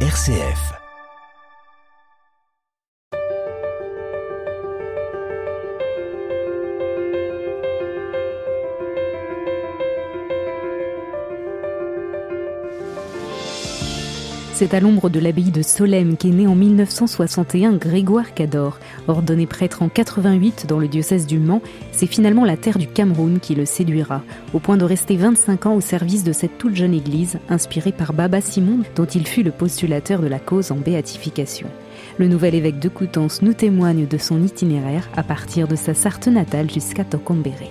RCF. C'est à l'ombre de l'abbaye de Solesmes qu'est né en 1961 Grégoire Cador. Ordonné prêtre en 88 dans le diocèse du Mans, c'est finalement la terre du Cameroun qui le séduira, au point de rester 25 ans au service de cette toute jeune église, inspirée par Baba Simon, dont il fut le postulateur de la cause en béatification. Le nouvel évêque de Coutances nous témoigne de son itinéraire à partir de sa Sarthe natale jusqu'à Tocombéré.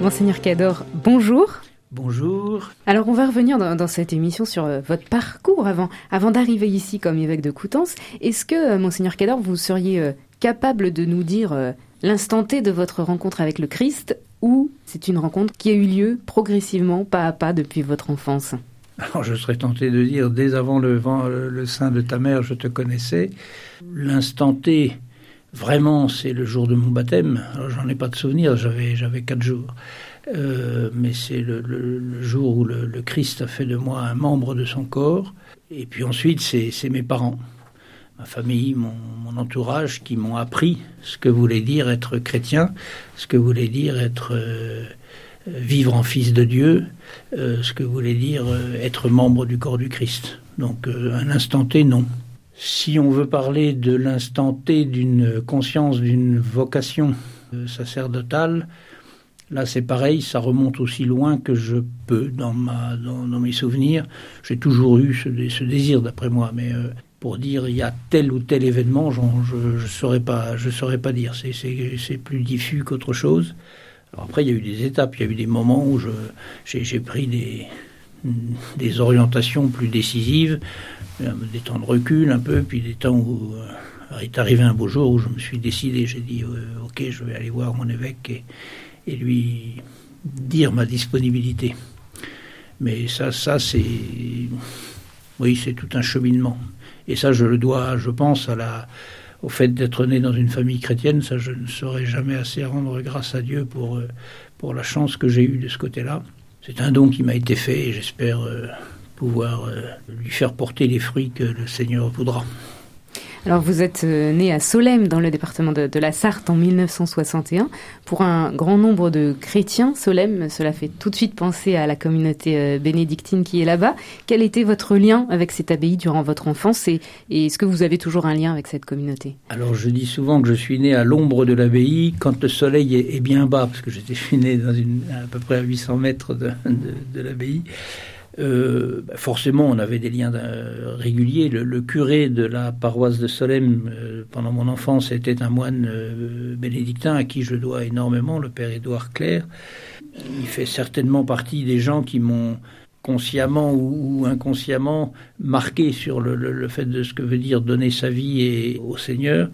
Monseigneur Cador, bonjour. Bonjour. Alors on va revenir dans, cette émission sur euh, votre parcours avant, avant d'arriver ici comme évêque de Coutances. Est-ce que, euh, Monseigneur Cador, vous seriez euh, capable de nous dire l'instant T de votre rencontre avec le Christ ou c'est une rencontre qui a eu lieu progressivement, pas à pas, depuis votre enfance? Alors je serais tenté de dire, dès avant le, le sein de ta mère, je te connaissais. L'instant T, Vraiment, c'est le jour de mon baptême. J'en ai pas de souvenir, j'avais, j'avais quatre jours. Euh, mais c'est le, jour où le, Christ a fait de moi un membre de son corps. Et puis ensuite, c'est, mes parents, ma famille, mon, entourage qui m'ont appris ce que voulait dire être chrétien, ce que voulait dire être euh, vivre en fils de Dieu, euh, ce que voulait dire être membre du corps du Christ. Donc, un instant T, non. Si on veut parler de l'instant T d'une conscience, d'une vocation euh, sacerdotale, là c'est pareil, ça remonte aussi loin que je peux dans, ma, dans, mes souvenirs. J'ai toujours eu ce, désir d'après moi, mais euh, pour dire il y a tel ou tel événement, je ne saurais, pas, je saurais pas dire. C'est plus diffus qu'autre chose. Alors après, il y a eu des étapes, il y a eu des moments où j'ai pris des, des orientations plus décisives des temps de recul un peu, puis des temps où euh, est arrivé un beau jour où je me suis décidé, j'ai dit euh, ok, je vais aller voir mon évêque et, lui dire ma disponibilité. Mais ça, ça c'est, oui, c'est tout un cheminement. Et ça, je le dois, je pense, au fait d'être né dans une famille chrétienne. Ça, je ne saurais jamais assez rendre grâce à Dieu pour, euh, pour la chance que j'ai eue de ce côté-là. C'est un don qui m'a été fait et j'espère pouvoir euh, lui faire porter les fruits que le Seigneur voudra. Alors vous êtes euh, né à Solesmes dans le département de, la Sarthe en 1961. Pour un grand nombre de chrétiens, Solesmes, cela fait tout de suite penser à la communauté euh, bénédictine qui est là-bas. Quel était votre lien avec cette abbaye durant votre enfance et, est-ce que vous avez toujours un lien avec cette communauté? Alors je dis souvent que je suis né à l'ombre de l'abbaye quand le soleil est, bien bas, parce que j'étais né dans à peu près à 800 mètres de l'abbaye. Euh, bah, forcément, on avait des liens euh, réguliers. Le, curé de la paroisse de Solesmes, euh, pendant mon enfance, était un moine bénédictin à qui je dois énormément, le père Édouard Claire. Il fait certainement partie des gens qui m'ont consciemment ou, inconsciemment marqué sur le, fait de ce que veut dire donner sa vie au Seigneur.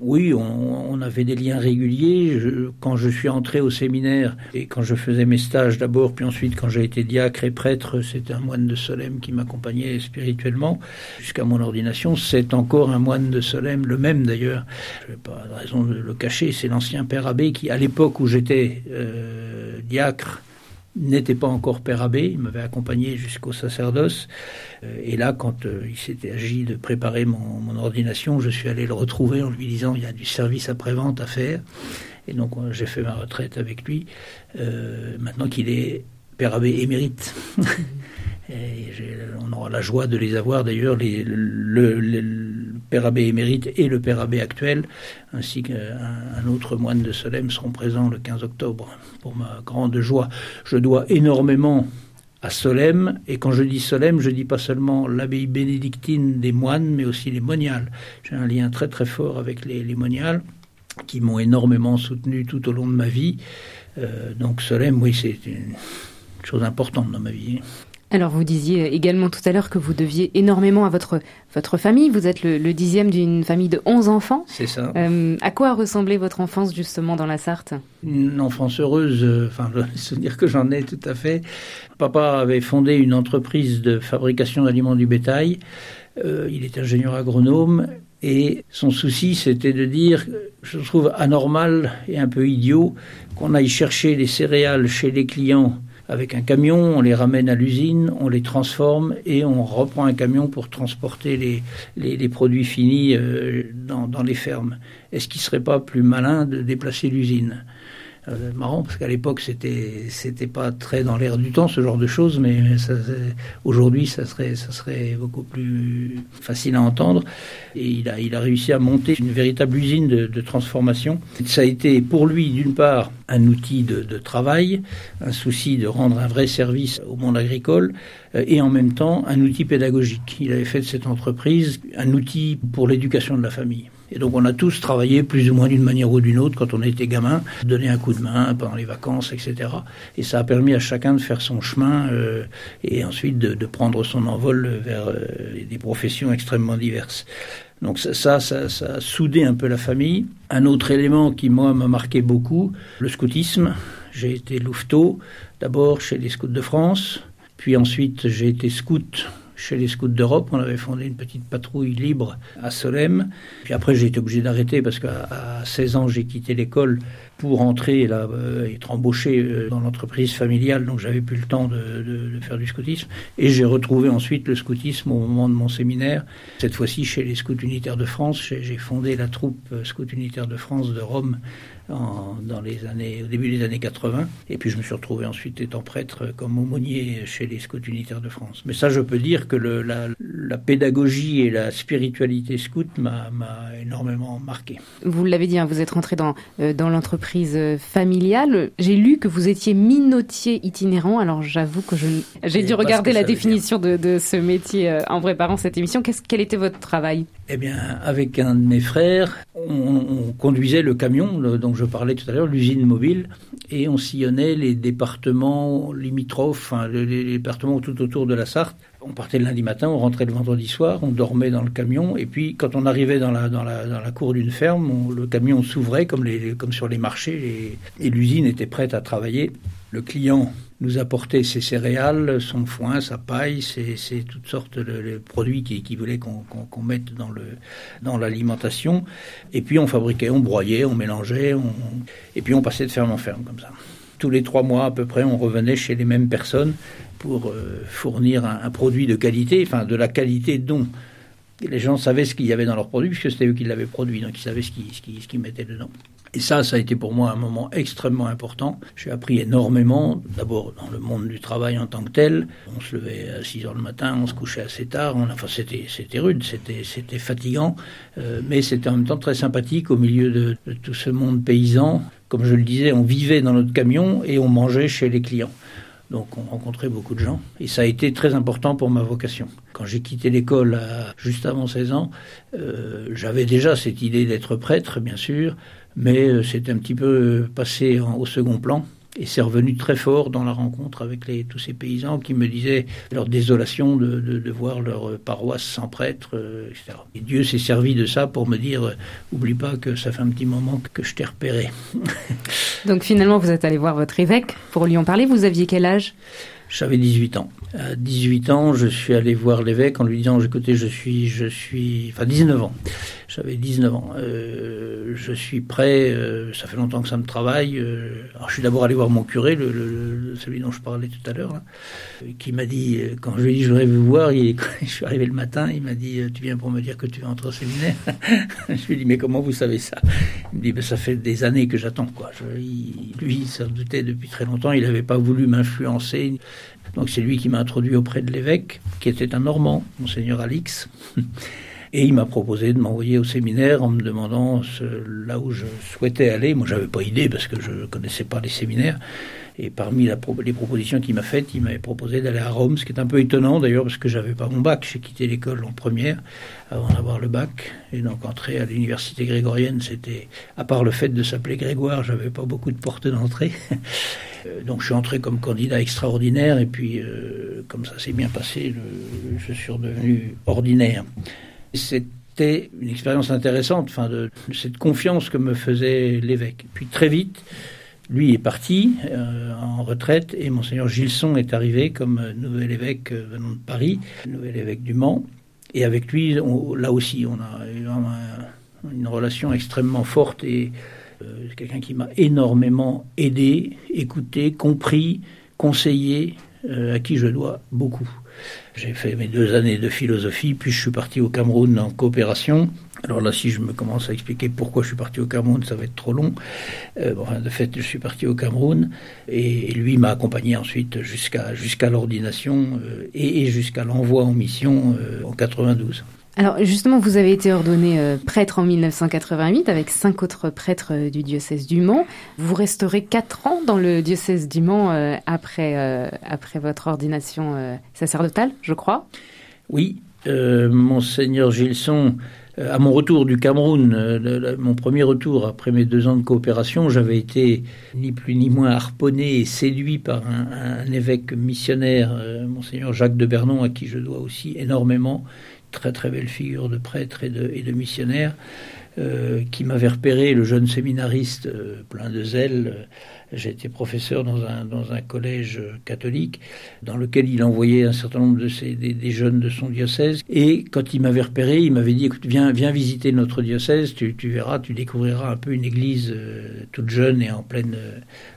Oui, on, avait des liens réguliers. quand je suis entré au séminaire et quand je faisais mes stages d'abord, puis ensuite quand j'ai été diacre et prêtre, c'était un moine de Solem qui m'accompagnait spirituellement jusqu'à mon ordination. C'est encore un moine de Solem, le même d'ailleurs. Je n'ai pas raison de le cacher. C'est l'ancien père abbé qui, à l'époque où j'étais euh, diacre, n'était pas encore père abbé, il m'avait accompagné jusqu'au sacerdoce. Euh, et là, quand euh, il s'était agi de préparer mon, ordination, je suis allé le retrouver en lui disant il y a du service après-vente à faire. Et donc j'ai fait ma retraite avec lui, euh, maintenant qu'il est père abbé émérite. Et on aura la joie de les avoir d'ailleurs, le, le, père abbé émérite et le père abbé actuel, ainsi qu'un autre moine de Solem seront présents le 15 octobre, pour ma grande joie. Je dois énormément à Solem, et quand je dis Solem, je dis pas seulement l'abbaye bénédictine des moines, mais aussi les moniales. J'ai un lien très très fort avec les, les moniales, qui m'ont énormément soutenu tout au long de ma vie. Euh, donc Solem, oui, c'est une chose importante dans ma vie. Alors vous disiez également tout à l'heure que vous deviez énormément à votre, votre famille. Vous êtes le, dixième d'une famille de 11 enfants. C'est ça. Euh, à quoi ressemblait votre enfance justement dans la Sarthe? Une enfance heureuse, euh, enfin le souvenir que j'en ai tout à fait. Papa avait fondé une entreprise de fabrication d'aliments du bétail. Euh, il est ingénieur agronome et son souci, c'était de dire, je trouve anormal et un peu idiot qu'on aille chercher les céréales chez les clients avec un camion, on les ramène à l'usine, on les transforme et on reprend un camion pour transporter les, les, produits finis euh, dans, dans les fermes. Est-ce qu'il ne serait pas plus malin de déplacer l'usine? Euh, marrant parce qu'à l'époque c'était c'était pas très dans l'air du temps ce genre de choses, mais aujourd'hui ça serait ça serait beaucoup plus facile à entendre. Et il a il a réussi à monter une véritable usine de, de transformation. Ça a été pour lui d'une part un outil de, de, travail, un souci de rendre un vrai service au monde agricole, euh, et en même temps un outil pédagogique. Il avait fait de cette entreprise un outil pour l'éducation de la famille. Et donc on a tous travaillé plus ou moins d'une manière ou d'une autre quand on était gamin, donner un coup de main pendant les vacances, etc. Et ça a permis à chacun de faire son chemin euh, et ensuite de, prendre son envol vers euh, des professions extrêmement diverses. Donc ça, ça, ça, ça, a soudé un peu la famille. Un autre élément qui, moi, m'a marqué beaucoup, le scoutisme. J'ai été louveteau, d'abord chez les scouts de France, puis ensuite j'ai été scout chez les scouts d'Europe. On avait fondé une petite patrouille libre à Solem. Puis après, j'ai été obligé d'arrêter parce qu'à 16 ans, j'ai quitté l'école pour entrer là, euh, être embauché euh, dans l'entreprise familiale. Donc, j'avais plus le temps de, de, faire du scoutisme. Et j'ai retrouvé ensuite le scoutisme au moment de mon séminaire. Cette fois-ci, chez les scouts unitaires de France. J'ai fondé la troupe euh, scout unitaire de France de Rome en, dans les années, au début des années 80. Et puis je me suis retrouvé ensuite étant prêtre comme aumônier chez les scouts unitaires de France. Mais ça, je peux dire que le, la, la, pédagogie et la spiritualité scout m'a énormément marqué. Vous l'avez dit, hein, vous êtes rentré dans, euh, dans l'entreprise familiale. J'ai lu que vous étiez minotier itinérant. Alors j'avoue que j'ai dû regarder la définition de, de, ce métier euh, en préparant cette émission. Qu quel était votre travail? Eh bien, avec un de mes frères, on, on conduisait le camion le, je parlais tout à l'heure, l'usine mobile, et on sillonnait les départements limitrophes, les, départements tout autour de la Sarthe. On partait le lundi matin, on rentrait le vendredi soir, on dormait dans le camion, et puis quand on arrivait dans la, dans la, dans la cour d'une ferme, le camion s'ouvrait comme, comme sur les marchés, et l'usine était prête à travailler. Le client nous apportait ses céréales, son foin, sa paille, c'est toutes sortes de, produits qui, qui voulaient qu'on qu qu mette dans l'alimentation. Et puis on fabriquait, on broyait, on mélangeait, on, et puis on passait de ferme en ferme comme ça. Tous les trois mois à peu près, on revenait chez les mêmes personnes pour euh, fournir un, produit de qualité, enfin de la qualité dont les gens savaient ce qu'il y avait dans leur produit, puisque c'était eux qui l'avaient produit, donc ils savaient ce qu'ils qu qu mettaient dedans. Et ça, ça a été pour moi un moment extrêmement important. J'ai appris énormément, d'abord dans le monde du travail en tant que tel. On se levait à 6 heures le matin, on se couchait assez tard. Enfin, c'était, c'était rude, c'était, c'était fatigant, euh, mais c'était en même temps très sympathique au milieu de, de tout ce monde paysan. Comme je le disais, on vivait dans notre camion et on mangeait chez les clients. Donc on rencontrait beaucoup de gens et ça a été très important pour ma vocation. Quand j'ai quitté l'école juste avant 16 ans, euh, j'avais déjà cette idée d'être prêtre, bien sûr, mais euh, c'est un petit peu passé en, au second plan. Et c'est revenu très fort dans la rencontre avec les, tous ces paysans qui me disaient leur désolation de, de, de voir leur paroisse sans prêtre, euh, etc. Et Dieu s'est servi de ça pour me dire euh, oublie pas que ça fait un petit moment que je t'ai repéré. Donc finalement, vous êtes allé voir votre évêque pour lui en parler. Vous aviez quel âge? J'avais 18 ans. À 18 ans, je suis allé voir l'évêque en lui disant écoutez, je suis, je suis, enfin 19 ans. J'avais 19 ans. Euh, je suis prêt, euh, ça fait longtemps que ça me travaille. Euh, alors je suis d'abord allé voir mon curé, celui dont je parlais tout à l'heure, qui m'a dit, quand je lui ai dit je voudrais vous voir, je suis arrivé le matin, il m'a dit tu viens pour me dire que tu vas entrer au séminaire Je lui ai dit mais comment vous savez ça? Il me dit ben, ça fait des années que j'attends. quoi. Lui, il s'en doutait depuis très longtemps, il n'avait pas voulu m'influencer. Donc c'est lui qui m'a introduit auprès de l'évêque, qui était un Normand, monseigneur Alix. Et il m'a proposé de m'envoyer au séminaire en me demandant ce, là où je souhaitais aller. Moi, j'avais pas idée parce que je connaissais pas les séminaires. Et parmi les propositions qu'il m'a faites, il m'avait proposé d'aller à Rome, ce qui est un peu étonnant d'ailleurs parce que j'avais pas mon bac. J'ai quitté l'école en première avant d'avoir le bac. Et donc entrer à l'université grégorienne, c'était, à part le fait de s'appeler Grégoire, j'avais pas beaucoup de portes d'entrée. donc je suis entré comme candidat extraordinaire et puis euh, comme ça s'est bien passé, je suis redevenu ordinaire. C'était une expérience intéressante, enfin cette confiance que me faisait l'évêque. Puis très vite, lui est parti euh, en retraite et monseigneur Gilson est arrivé comme nouvel évêque euh, venant de Paris, nouvel évêque du Mans. Et avec lui, là aussi, on a eu un, une relation extrêmement forte et euh, quelqu'un qui m'a énormément aidé, écouté, compris, conseillers à qui je dois beaucoup. J'ai fait mes deux années de philosophie, puis je suis parti au Cameroun en coopération. Alors là, si je me commence à expliquer pourquoi je suis parti au Cameroun, ça va être trop long. Euh, bon, de fait, je suis parti au Cameroun et, lui m'a accompagné ensuite jusqu'à jusqu'à l'ordination euh, et, jusqu'à l'envoi en mission euh, en 92. Alors justement, vous avez été ordonné euh, prêtre en 1988 avec cinq autres prêtres euh, du diocèse du Mans. Vous resterez quatre ans dans le diocèse du Mans euh, après, après votre ordination sacerdotale, je crois. Oui, monseigneur Gilson, à mon retour du Cameroun, mon premier retour après mes deux ans de coopération, j'avais été ni plus ni moins harponné et séduit par un, un évêque missionnaire, monseigneur Jacques de Bernon, à qui je dois aussi énormément très très belle figure de prêtre et de, missionnaire, euh, qui m'avait repéré, le jeune séminariste euh, plein de zèle, été professeur dans un, collège catholique dans lequel il envoyait un certain nombre de ces, des, jeunes de son diocèse. Et quand il m'avait repéré, il m'avait dit, écoute, viens, viens visiter notre diocèse, tu, tu verras, tu découvriras un peu une église euh, toute jeune et en pleine,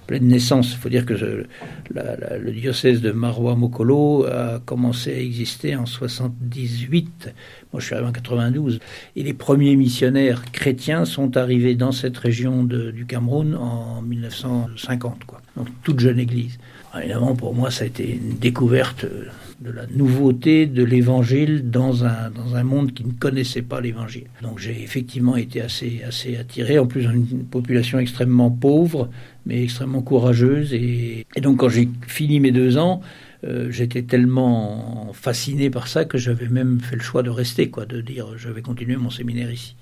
pleine naissance. Il faut dire que le diocèse de Marois-Mokolo a commencé à exister en 78. Moi, je suis arrivé en 92. Et les premiers missionnaires chrétiens sont arrivés dans cette région du Cameroun en 1950. Quoi. Donc, toute jeune église. Évidemment, pour moi, ça a été une découverte de la nouveauté de l'évangile dans un, dans un monde qui ne connaissait pas l'évangile. Donc j'ai effectivement été assez, assez attiré, en plus une population extrêmement pauvre, mais extrêmement courageuse. Et, donc quand j'ai fini mes deux ans, euh, j'étais tellement fasciné par ça que j'avais même fait le choix de rester, quoi, de dire je vais continuer mon séminaire ici.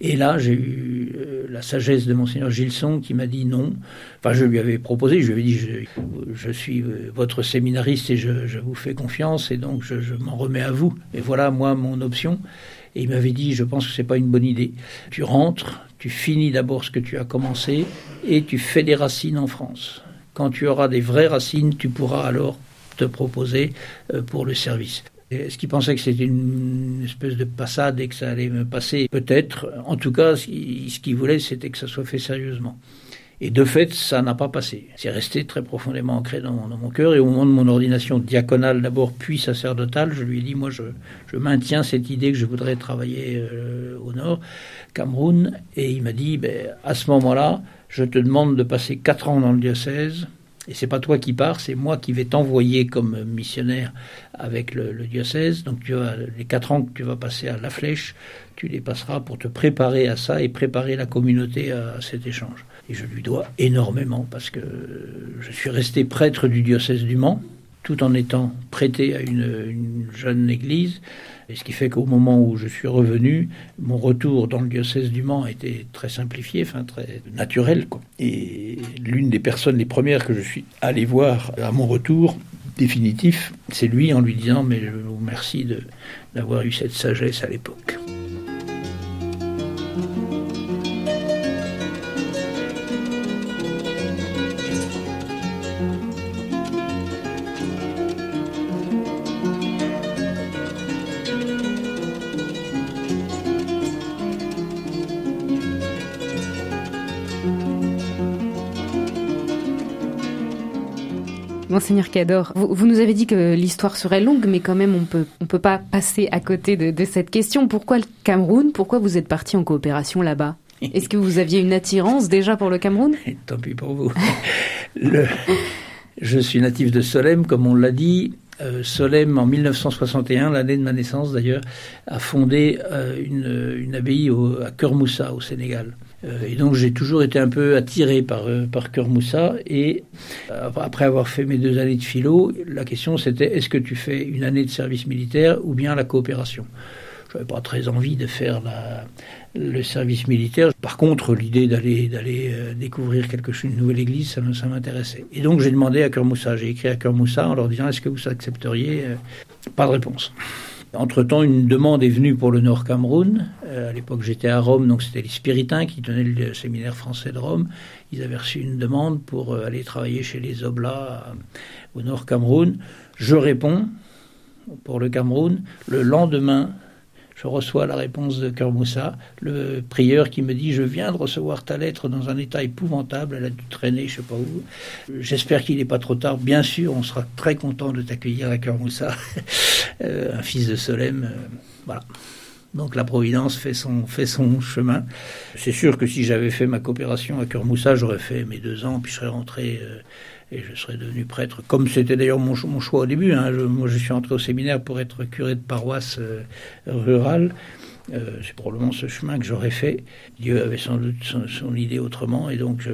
Et là, j'ai eu euh, la sagesse de monseigneur Gilson qui m'a dit non. Enfin, je lui avais proposé, je lui avais dit je, suis euh, votre séminariste et je, vous fais confiance et donc je, je m'en remets à vous. Et voilà, moi, mon option. Et il m'avait dit, je pense que c'est pas une bonne idée. Tu rentres, tu finis d'abord ce que tu as commencé et tu fais des racines en France. Quand tu auras des vraies racines, tu pourras alors te proposer euh, pour le service. Est-ce qu'il pensait que c'était une espèce de passade et que ça allait me passer Peut-être. En tout cas, ce qu'il voulait, c'était que ça soit fait sérieusement. Et de fait, ça n'a pas passé. C'est resté très profondément ancré dans, mon cœur. Et au moment de mon ordination diaconale d'abord, puis sacerdotale, je lui ai dit, moi, je, maintiens cette idée que je voudrais travailler euh, au nord, Cameroun. Et il m'a dit, ben, à ce moment-là, je te demande de passer quatre ans dans le diocèse et c'est pas toi qui pars, c'est moi qui vais t'envoyer comme missionnaire avec le, diocèse. Donc tu as les quatre ans que tu vas passer à la flèche, tu les passeras pour te préparer à ça et préparer la communauté à cet échange. Et je lui dois énormément parce que je suis resté prêtre du diocèse du Mans tout en étant prêté à une, jeune église. Et ce qui fait qu'au moment où je suis revenu, mon retour dans le diocèse du Mans était très simplifié, enfin très naturel. Quoi. Et l'une des personnes, les premières que je suis allé voir à mon retour définitif, c'est lui en lui disant Mais je vous remercie d'avoir eu cette sagesse à l'époque. Monseigneur Cador, vous, nous avez dit que l'histoire serait longue, mais quand même, on peut, peut pas passer à côté de, cette question. Pourquoi le Cameroun? Pourquoi vous êtes parti en coopération là-bas? Est-ce que vous aviez une attirance déjà pour le Cameroun? Tant pis pour vous. je suis natif de Solem, comme on l'a dit. Euh, Solem, en 1961, l'année de ma naissance d'ailleurs, a fondé euh, une, une, abbaye au, à Kermoussa, au Sénégal. Euh, et donc j'ai toujours été un peu attiré par, euh, par Cœur Moussa. Et euh, après avoir fait mes deux années de philo, la question c'était est-ce que tu fais une année de service militaire ou bien la coopération? Je n'avais pas très envie de faire la, le service militaire. Par contre, l'idée d'aller d'aller découvrir quelque chose, une nouvelle église, ça, ça m'intéressait. Et donc j'ai demandé à Cœur Moussa, j'ai écrit à Cœur Moussa en leur disant est-ce que vous accepteriez Pas de réponse. Entre-temps, une demande est venue pour le Nord Cameroun. Euh, à l'époque, j'étais à Rome, donc c'était les Spiritains qui tenaient le séminaire français de Rome. Ils avaient reçu une demande pour euh, aller travailler chez les Oblats euh, au Nord Cameroun. Je réponds pour le Cameroun. Le lendemain, je reçois la réponse de Kermoussa, le prieur qui me dit Je viens de recevoir ta lettre dans un état épouvantable, elle a dû traîner, je sais pas où. J'espère qu'il n'est pas trop tard. Bien sûr, on sera très content de t'accueillir à Kermoussa, euh, un fils de Solem. Euh, voilà. Donc la Providence fait son, fait son chemin. C'est sûr que si j'avais fait ma coopération à Kermoussa, j'aurais fait mes deux ans, puis je serais rentré euh, et je serais devenu prêtre, comme c'était d'ailleurs mon, choix au début. Hein. moi, je suis entré au séminaire pour être curé de paroisse euh, rurale. Euh, c'est probablement ce chemin que j'aurais fait. Dieu avait sans doute son, idée autrement, et donc je,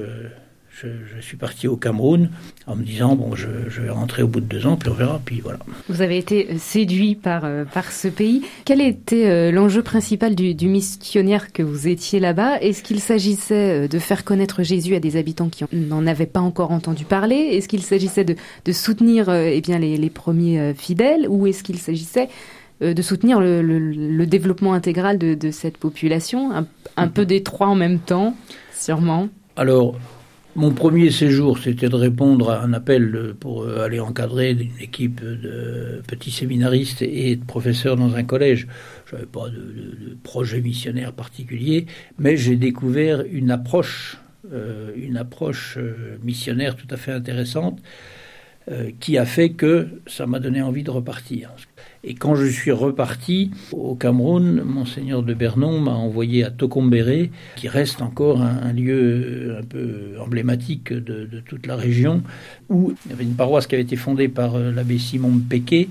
suis parti au Cameroun en me disant bon, je, vais rentrer au bout de deux ans, puis on verra, puis voilà. Vous avez été séduit par, euh, par ce pays. Quel était euh, l'enjeu principal du, missionnaire que vous étiez là-bas? Est-ce qu'il s'agissait euh, de faire connaître Jésus à des habitants qui n'en avaient pas encore entendu parler? Est-ce qu'il s'agissait de, soutenir eh bien, les, premiers fidèles? Ou est-ce qu'il s'agissait de soutenir le, développement intégral de, cette population, un, un peu des trois en même temps, sûrement. Alors, mon premier séjour, c'était de répondre à un appel pour euh, aller encadrer une équipe de petits séminaristes et de professeurs dans un collège. Je n'avais pas de, projet missionnaire particulier, mais j'ai découvert une approche, euh, une approche euh, missionnaire tout à fait intéressante qui a fait que ça m'a donné envie de repartir. Et quand je suis reparti au Cameroun, monseigneur de Bernon m'a envoyé à Tokombéré, qui reste encore un, lieu un peu emblématique de, toute la région, où il y avait une paroisse qui avait été fondée par euh, l'abbé Simon Mpeke,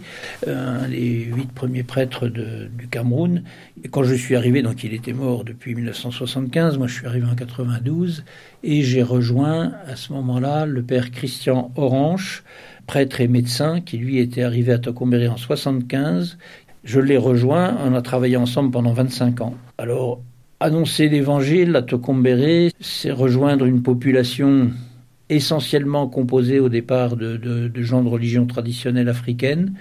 euh, un des huit premiers prêtres du Cameroun. Et quand je suis arrivé, donc il était mort depuis 1975, moi je suis arrivé en 92, et j'ai rejoint à ce moment-là le père Christian Orange, prêtre et médecin, qui lui était arrivé à Tocombéry en 75. Je l'ai rejoint, on a travaillé ensemble pendant 25 ans. Alors, annoncer l'évangile à Tocombéry, c'est rejoindre une population essentiellement composée au départ de, de gens de religion traditionnelle africaine,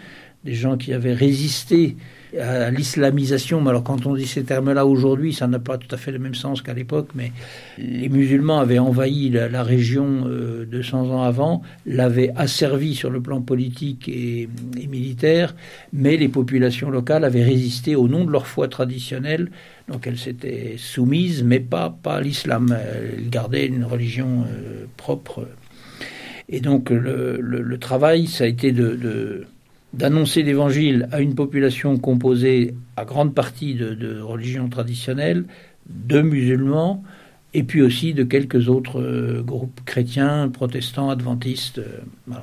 des gens qui avaient résisté à l'islamisation. Mais alors, quand on dit ces termes-là aujourd'hui, ça n'a pas tout à fait le même sens qu'à l'époque. Mais les musulmans avaient envahi la, région 200 euh, ans avant, l'avaient asservi sur le plan politique et, militaire, mais les populations locales avaient résisté au nom de leur foi traditionnelle. Donc, elles s'étaient soumises, mais pas, pas à l'islam. Elles gardaient une religion euh, propre. Et donc, le, travail, ça a été de d'annoncer l'évangile à une population composée à grande partie de, religions traditionnelles, de musulmans, et puis aussi de quelques autres euh, groupes chrétiens, protestants, adventistes, euh,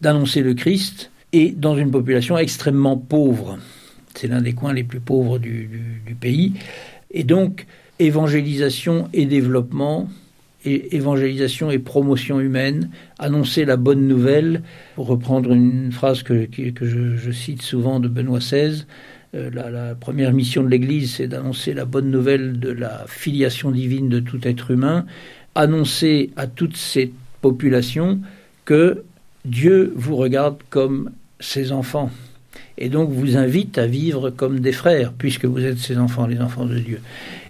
d'annoncer le Christ, et dans une population extrêmement pauvre. C'est l'un des coins les plus pauvres du pays. Et donc, évangélisation et développement, évangélisation et promotion humaine, annoncer la bonne nouvelle, pour reprendre une phrase que, que je, cite souvent de Benoît XVI, euh, la, première mission de l'Église, c'est d'annoncer la bonne nouvelle de la filiation divine de tout être humain, annoncer à toutes ces populations que Dieu vous regarde comme ses enfants et donc vous invite à vivre comme des frères, puisque vous êtes ses enfants, les enfants de Dieu.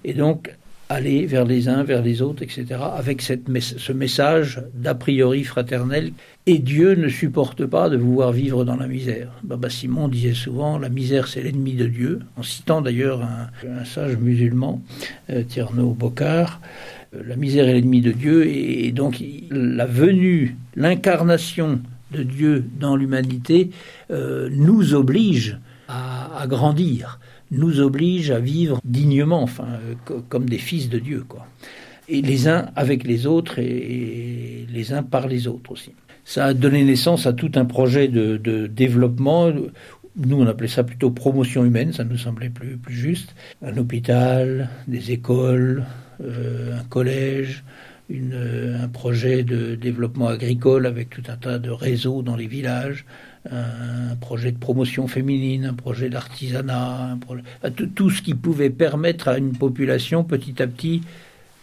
Et donc aller vers les uns, vers les autres, etc., avec ce message d'a priori fraternel. Et Dieu ne supporte pas de vous vivre dans la misère. Baba Simon disait souvent, la misère c'est l'ennemi de Dieu, en citant d'ailleurs un, sage musulman, euh, Tierno Bokar, euh, la misère est l'ennemi de Dieu, et, donc la venue, l'incarnation de Dieu dans l'humanité euh, nous oblige à grandir nous oblige à vivre dignement, enfin, euh, comme des fils de Dieu, quoi. Et les uns avec les autres et, les uns par les autres aussi. Ça a donné naissance à tout un projet de, développement. Nous, on appelait ça plutôt promotion humaine, ça nous semblait plus, plus juste. Un hôpital, des écoles, euh, un collège, euh, un projet de développement agricole avec tout un tas de réseaux dans les villages, un projet de promotion féminine, un projet d'artisanat, tout ce qui pouvait permettre à une population petit à petit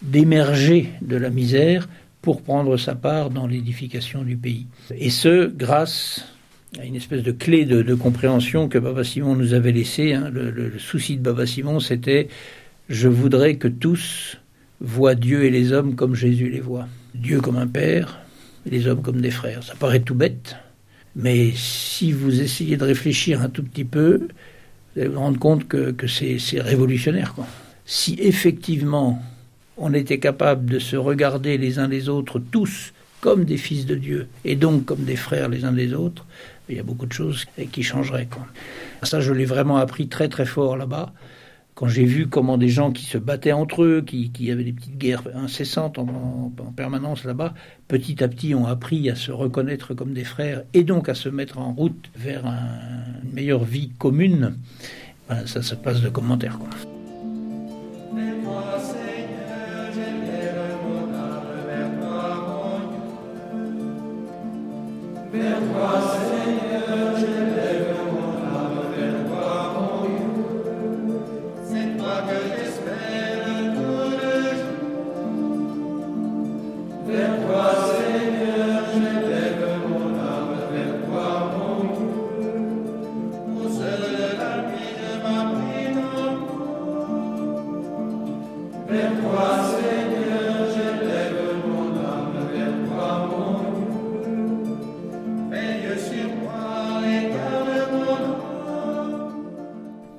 d'émerger de la misère pour prendre sa part dans l'édification du pays. Et ce, grâce à une espèce de clé de, compréhension que Baba Simon nous avait laissée. Hein. le, souci de Baba Simon, c'était je voudrais que tous voient Dieu et les hommes comme Jésus les voit. Dieu comme un père, les hommes comme des frères. Ça paraît tout bête, mais si vous essayez de réfléchir un tout petit peu, vous allez vous rendre compte que, que c'est révolutionnaire. Quoi. Si effectivement on était capable de se regarder les uns les autres tous comme des fils de Dieu et donc comme des frères les uns des autres, il y a beaucoup de choses qui changeraient. Quoi. Ça, je l'ai vraiment appris très très fort là-bas. Quand j'ai vu comment des gens qui se battaient entre eux, qui, qui avaient des petites guerres incessantes en, en, permanence là-bas, petit à petit ont appris à se reconnaître comme des frères et donc à se mettre en route vers un, une meilleure vie commune, ben, ça se passe de commentaires. Quoi.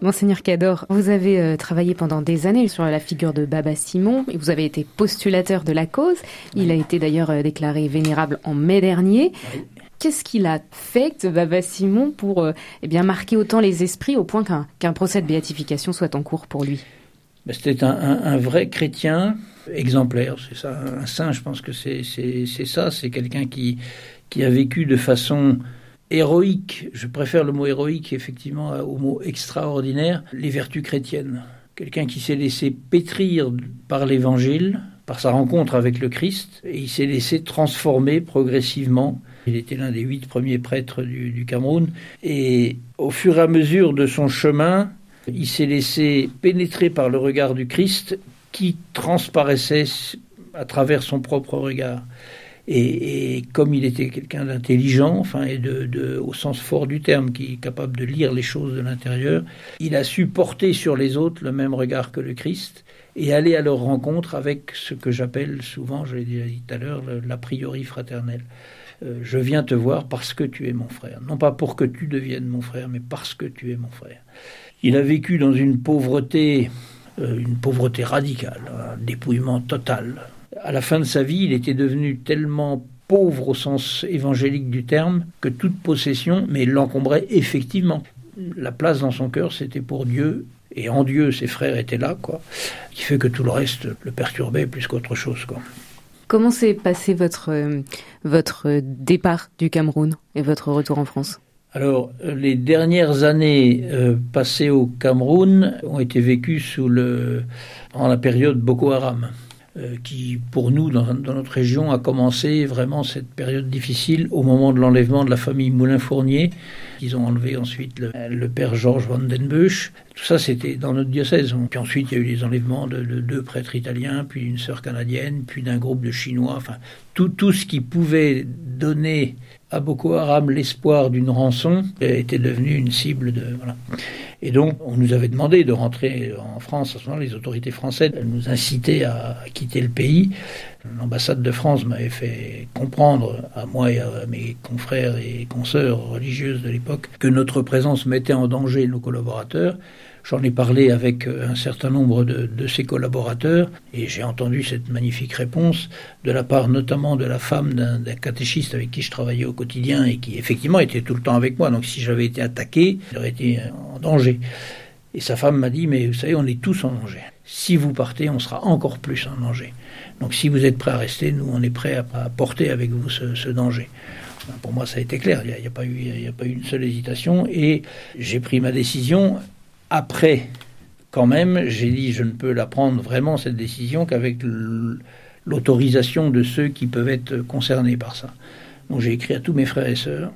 Monseigneur Cador, vous avez euh, travaillé pendant des années sur la figure de Baba Simon et vous avez été postulateur de la cause. Il a été d'ailleurs euh, déclaré vénérable en mai dernier. Qu'est-ce qu'il a fait, Baba Simon, pour euh, eh bien, marquer autant les esprits au point qu'un procès de béatification soit en cours pour lui? C'était un, vrai chrétien exemplaire, c'est ça, un saint, je pense que c'est ça, c'est quelqu'un qui, a vécu de façon héroïque, je préfère le mot héroïque effectivement au mot extraordinaire, les vertus chrétiennes. Quelqu'un qui s'est laissé pétrir par l'évangile, par sa rencontre avec le Christ, et il s'est laissé transformer progressivement. Il était l'un des huit premiers prêtres du, Cameroun, et au fur et à mesure de son chemin, il s'est laissé pénétrer par le regard du Christ qui transparaissait à travers son propre regard. Et, et, comme il était quelqu'un d'intelligent, enfin, et de, de, au sens fort du terme, qui est capable de lire les choses de l'intérieur, il a su porter sur les autres le même regard que le Christ et aller à leur rencontre avec ce que j'appelle souvent, je l'ai dit tout à l'heure, l'a priori fraternel. Euh, je viens te voir parce que tu es mon frère. Non pas pour que tu deviennes mon frère, mais parce que tu es mon frère. Il a vécu dans une pauvreté, euh, une pauvreté radicale, un dépouillement total, à la fin de sa vie, il était devenu tellement pauvre au sens évangélique du terme que toute possession, mais l'encombrait effectivement. La place dans son cœur, c'était pour Dieu, et en Dieu, ses frères étaient là, quoi, qui fait que tout le reste le perturbait plus qu'autre chose, quoi. Comment s'est passé votre, euh, votre départ du Cameroun et votre retour en France? Alors, les dernières années euh, passées au Cameroun ont été vécues sous le, en la période Boko Haram. Euh, qui, pour nous, dans, notre région, a commencé vraiment cette période difficile au moment de l'enlèvement de la famille Moulin-Fournier. Ils ont enlevé ensuite le, le père Georges Van Den Busch. Tout ça, c'était dans notre diocèse. Puis ensuite, il y a eu les enlèvements de, de deux prêtres italiens, puis une sœur canadienne, puis d'un groupe de Chinois. Enfin, tout, tout ce qui pouvait donner à Boko Haram l'espoir d'une rançon était devenu une cible de voilà. Et donc on nous avait demandé de rentrer en France à ce moment les autorités françaises nous incitaient à quitter le pays. L'ambassade de France m'avait fait comprendre à moi et à mes confrères et consoeurs religieuses de l'époque que notre présence mettait en danger nos collaborateurs. J'en ai parlé avec un certain nombre de, de ses collaborateurs et j'ai entendu cette magnifique réponse de la part notamment de la femme d'un catéchiste avec qui je travaillais au quotidien et qui effectivement était tout le temps avec moi. Donc si j'avais été attaqué, j'aurais été en danger. Et sa femme m'a dit, mais vous savez, on est tous en danger. Si vous partez, on sera encore plus en danger. Donc si vous êtes prêt à rester, nous, on est prêt à, porter avec vous ce, danger. Pour moi, ça a été clair. Il n'y a, a pas eu une seule hésitation. Et j'ai pris ma décision après, quand même, j'ai dit je ne peux la prendre vraiment cette décision qu'avec l'autorisation de ceux qui peuvent être concernés par ça. Donc j'ai écrit à tous mes frères et sœurs,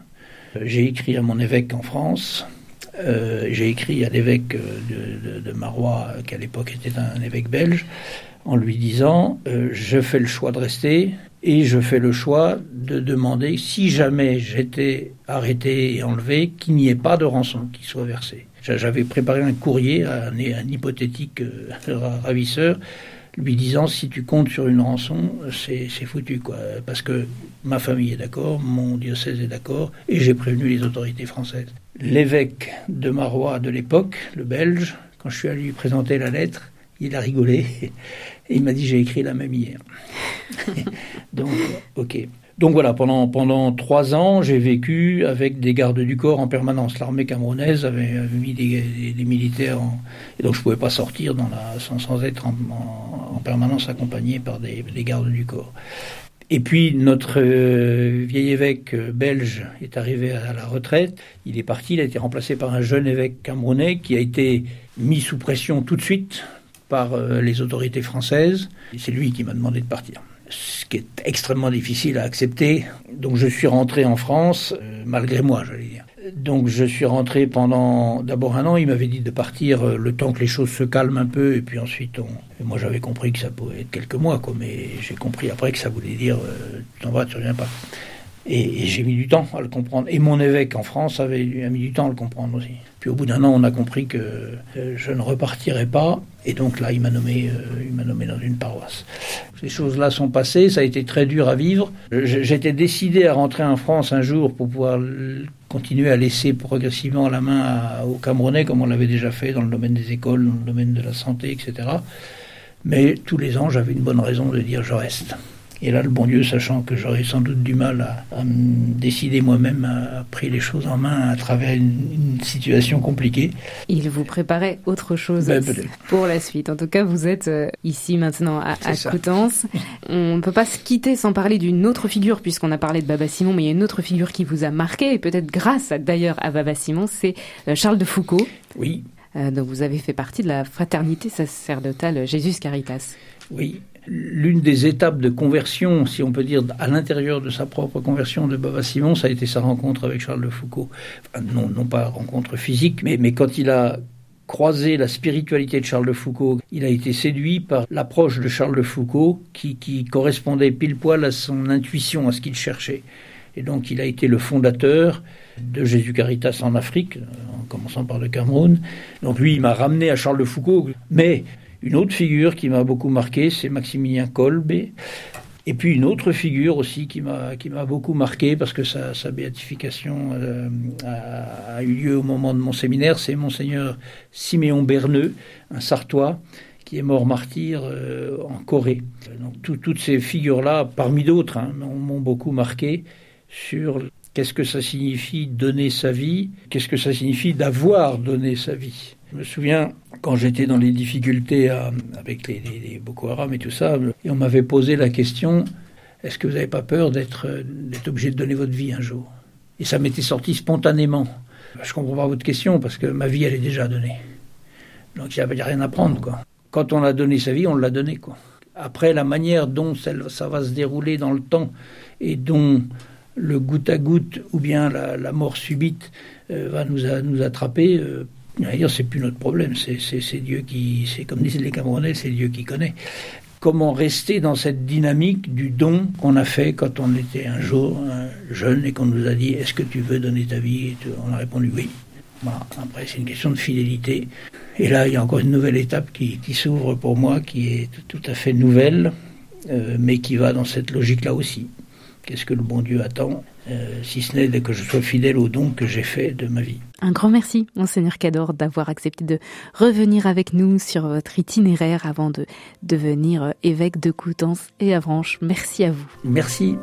j'ai écrit à mon évêque en France, euh, j'ai écrit à l'évêque de, de, Marois, qui à l'époque était un évêque belge, en lui disant euh, je fais le choix de rester et je fais le choix de demander si jamais j'étais arrêté et enlevé qu'il n'y ait pas de rançon qui soit versée. J'avais préparé un courrier à un, hypothétique euh, ravisseur lui disant si tu comptes sur une rançon, c'est foutu, quoi. Parce que ma famille est d'accord, mon diocèse est d'accord, et j'ai prévenu les autorités françaises. L'évêque de Marois de l'époque, le belge, quand je suis allé lui présenter la lettre, il a rigolé et il m'a dit j'ai écrit la même hier. Donc, ok. Donc voilà, pendant, pendant trois ans, j'ai vécu avec des gardes du corps en permanence. L'armée camerounaise avait, mis des, militaires, et donc je ne pouvais pas sortir dans la, sans, être en, permanence accompagné par des, gardes du corps. Et puis notre euh, vieil évêque euh, belge est arrivé à la retraite. Il est parti, il a été remplacé par un jeune évêque camerounais qui a été mis sous pression tout de suite par euh, les autorités françaises. C'est lui qui m'a demandé de partir ce qui est extrêmement difficile à accepter. Donc je suis rentré en France, euh, malgré moi, j'allais dire. Donc je suis rentré pendant d'abord un an. Il m'avait dit de partir euh, le temps que les choses se calment un peu, et puis ensuite, on... moi j'avais compris que ça pouvait être quelques mois, quoi, mais j'ai compris après que ça voulait dire euh, tu t'en vas, tu reviens pas. Et, j'ai mis du temps à le comprendre. Et mon évêque en France avait mis du temps à le comprendre aussi. Puis au bout d'un an, on a compris que euh, je ne repartirais pas. Et donc là, il m'a nommé, euh, il m'a nommé dans une paroisse. Ces choses-là sont passées. Ça a été très dur à vivre. J'étais décidé à rentrer en France un jour pour pouvoir continuer à laisser progressivement la main aux Camerounais, comme on l'avait déjà fait dans le domaine des écoles, dans le domaine de la santé, etc. Mais tous les ans, j'avais une bonne raison de dire je reste. Et là, le bon Dieu, sachant que j'aurais sans doute du mal à, me décider moi-même, a, pris les choses en main à travers une, situation compliquée. Il vous préparait autre chose ben, pour la suite. En tout cas, vous êtes euh, ici maintenant à, à Coutances. On ne peut pas se quitter sans parler d'une autre figure, puisqu'on a parlé de Baba Simon, mais il y a une autre figure qui vous a marqué, et peut-être grâce d'ailleurs à Baba Simon, c'est euh, Charles de Foucault. Oui. Euh, donc vous avez fait partie de la fraternité sacerdotale Jésus Caritas. Oui, l'une des étapes de conversion, si on peut dire, à l'intérieur de sa propre conversion de Baba Simon, ça a été sa rencontre avec Charles de Foucault. non, non pas rencontre physique, mais, mais quand il a croisé la spiritualité de Charles de Foucault, il a été séduit par l'approche de Charles de Foucault qui, qui correspondait pile poil à son intuition, à ce qu'il cherchait. Et donc il a été le fondateur de Jésus Caritas en Afrique, en commençant par le Cameroun. Donc lui, il m'a ramené à Charles de Foucault. Mais une autre figure qui m'a beaucoup marqué, c'est Maximilien Kolbe. Et puis une autre figure aussi qui m'a qui m'a beaucoup marqué parce que sa, sa béatification euh, a, eu lieu au moment de mon séminaire, c'est monseigneur Siméon Berneux, un Sartois qui est mort martyr euh, en Corée. Donc toutes ces figures-là, parmi d'autres, hein, m'ont beaucoup marqué sur qu'est-ce que ça signifie donner sa vie, qu'est-ce que ça signifie d'avoir donné sa vie. Je me souviens quand j'étais dans les difficultés euh, avec les, Boko Haram et tout ça, et on m'avait posé la question est-ce que vous n'avez pas peur d'être obligé de donner votre vie un jour? Et ça m'était sorti spontanément. Je comprends pas votre question parce que ma vie elle est déjà donnée. Donc il n'y a rien à prendre quoi. Quand on a donné sa vie, on l'a donnée quoi. Après la manière dont ça, va se dérouler dans le temps et dont le goutte à goutte ou bien la, mort subite euh, va nous, nous attraper, euh, D'ailleurs, c'est plus notre problème. C'est Dieu qui, c'est comme disent les Camerounais, c'est Dieu qui connaît. Comment rester dans cette dynamique du don qu'on a fait quand on était un jour jeune et qu'on nous a dit Est-ce que tu veux donner ta vie? On a répondu oui. Après, c'est une question de fidélité. Et là, il y a encore une nouvelle étape qui, s'ouvre pour moi, qui est tout à fait nouvelle, euh, mais qui va dans cette logique-là aussi. Qu'est-ce que le bon Dieu attend, euh, si ce n'est que je sois fidèle au don que j'ai fait de ma vie. Un grand merci, monseigneur Cador, d'avoir accepté de revenir avec nous sur votre itinéraire avant de devenir évêque de Coutances et Avranches. Merci à vous. Merci.